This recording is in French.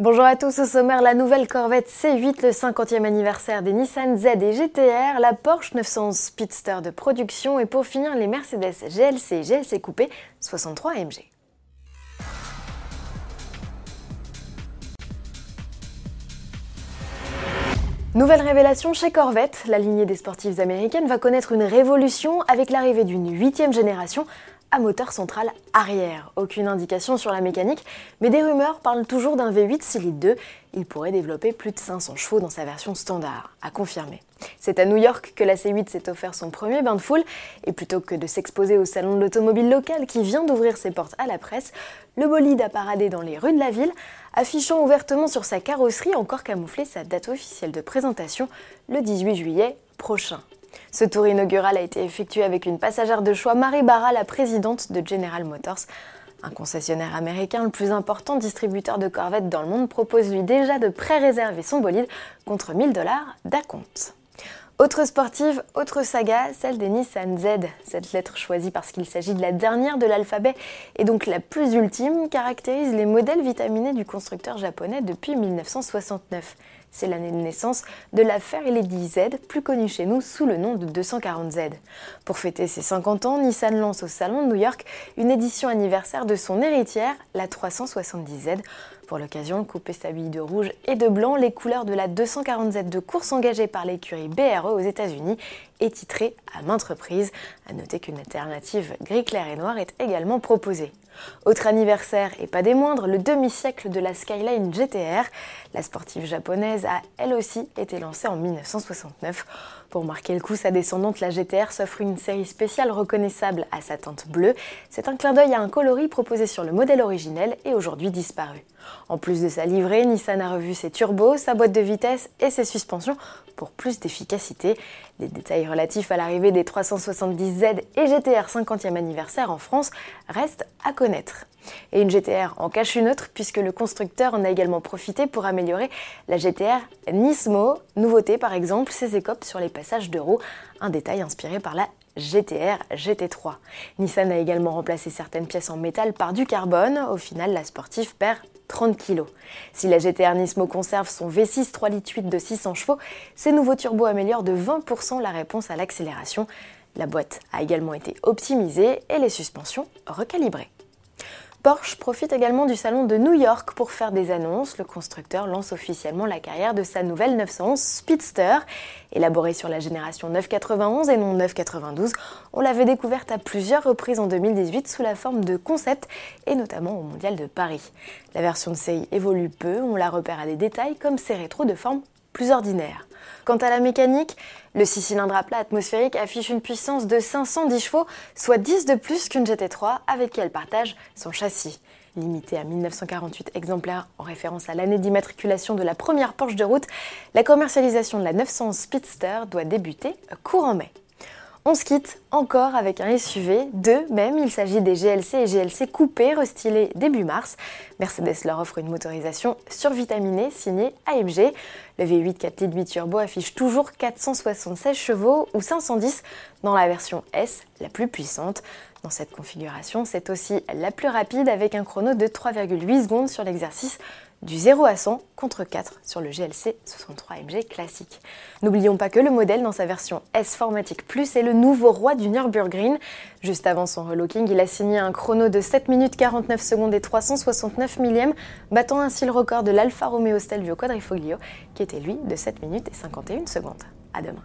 Bonjour à tous, au sommaire, la nouvelle Corvette C8, le 50e anniversaire des Nissan Z et GTR, la Porsche 911 Speedster de production et pour finir les Mercedes GLC et GLC Coupé 63 AMG. Nouvelle révélation chez Corvette, la lignée des sportives américaines va connaître une révolution avec l'arrivée d'une huitième génération à moteur central arrière. Aucune indication sur la mécanique, mais des rumeurs parlent toujours d'un V8 Silide 2. Il pourrait développer plus de 500 chevaux dans sa version standard, à confirmer. C'est à New York que la C8 s'est offert son premier bain de foule, et plutôt que de s'exposer au salon de l'automobile local qui vient d'ouvrir ses portes à la presse, le bolide a paradé dans les rues de la ville, affichant ouvertement sur sa carrosserie encore camouflée sa date officielle de présentation, le 18 juillet prochain. Ce tour inaugural a été effectué avec une passagère de choix, Marie Barra, la présidente de General Motors. Un concessionnaire américain, le plus important distributeur de Corvettes dans le monde, propose lui déjà de pré-réserver son bolide contre 1000 dollars d'acompte. Autre sportive, autre saga, celle des Nissan Z. Cette lettre choisie parce qu'il s'agit de la dernière de l'alphabet et donc la plus ultime caractérise les modèles vitaminés du constructeur japonais depuis 1969. C'est l'année de naissance de la Lady Z, plus connue chez nous sous le nom de 240Z. Pour fêter ses 50 ans, Nissan lance au Salon de New York une édition anniversaire de son héritière, la 370Z. Pour l'occasion, coupé s'habille de rouge et de blanc, les couleurs de la 240Z de course engagée par l'écurie BRE aux États-Unis et titrée à maintes reprises. À noter qu'une alternative gris clair et noir est également proposée. Autre anniversaire, et pas des moindres, le demi-siècle de la Skyline GTR. La sportive japonaise a elle aussi été lancée en 1969. Pour marquer le coup, sa descendante, la GTR, s'offre une série spéciale reconnaissable à sa teinte bleue. C'est un clin d'œil à un coloris proposé sur le modèle originel et aujourd'hui disparu. En plus de sa livrée, Nissan a revu ses turbos, sa boîte de vitesse et ses suspensions pour plus d'efficacité. Les détails relatifs à l'arrivée des 370Z et GTR 50e anniversaire en France restent à Et une GTR en cache une autre puisque le constructeur en a également profité pour améliorer la GTR Nismo. Nouveauté par exemple, ses écopes sur les passages de roues, un détail inspiré par la GTR GT3. Nissan a également remplacé certaines pièces en métal par du carbone. Au final, la sportive perd 30 kg. Si la GTR Nismo conserve son V6 3 litres 8 de 600 chevaux, ces nouveaux turbos améliorent de 20% la réponse à l'accélération. La boîte a également été optimisée et les suspensions recalibrées. Porsche profite également du salon de New York pour faire des annonces. Le constructeur lance officiellement la carrière de sa nouvelle 911 Speedster. Élaborée sur la génération 991 et non 992, on l'avait découverte à plusieurs reprises en 2018 sous la forme de concept et notamment au Mondial de Paris. La version de série évolue peu, on la repère à des détails comme ses rétros de forme plus ordinaire. Quant à la mécanique, le 6 cylindres à plat atmosphérique affiche une puissance de 510 chevaux, soit 10 de plus qu'une GT3 avec qui elle partage son châssis. Limité à 1948 exemplaires en référence à l'année d'immatriculation de la première Porsche de route, la commercialisation de la 900 Speedster doit débuter courant mai. On se quitte encore avec un SUV, deux même, il s'agit des GLC et GLC coupés restylés début mars. Mercedes leur offre une motorisation survitaminée signée AMG. Le V8 4 litres 8 turbo affiche toujours 476 chevaux ou 510 dans la version S, la plus puissante. Dans cette configuration, c'est aussi la plus rapide avec un chrono de 3,8 secondes sur l'exercice du 0 à 100 contre 4 sur le GLC 63 MG classique. N'oublions pas que le modèle dans sa version S Formatic Plus est le nouveau roi du Nürburgring. Juste avant son relooking, il a signé un chrono de 7 minutes 49 secondes et 369 millièmes, battant ainsi le record de l'Alfa Romeo Stelvio Quadrifoglio qui était lui de 7 minutes et 51 secondes. À demain.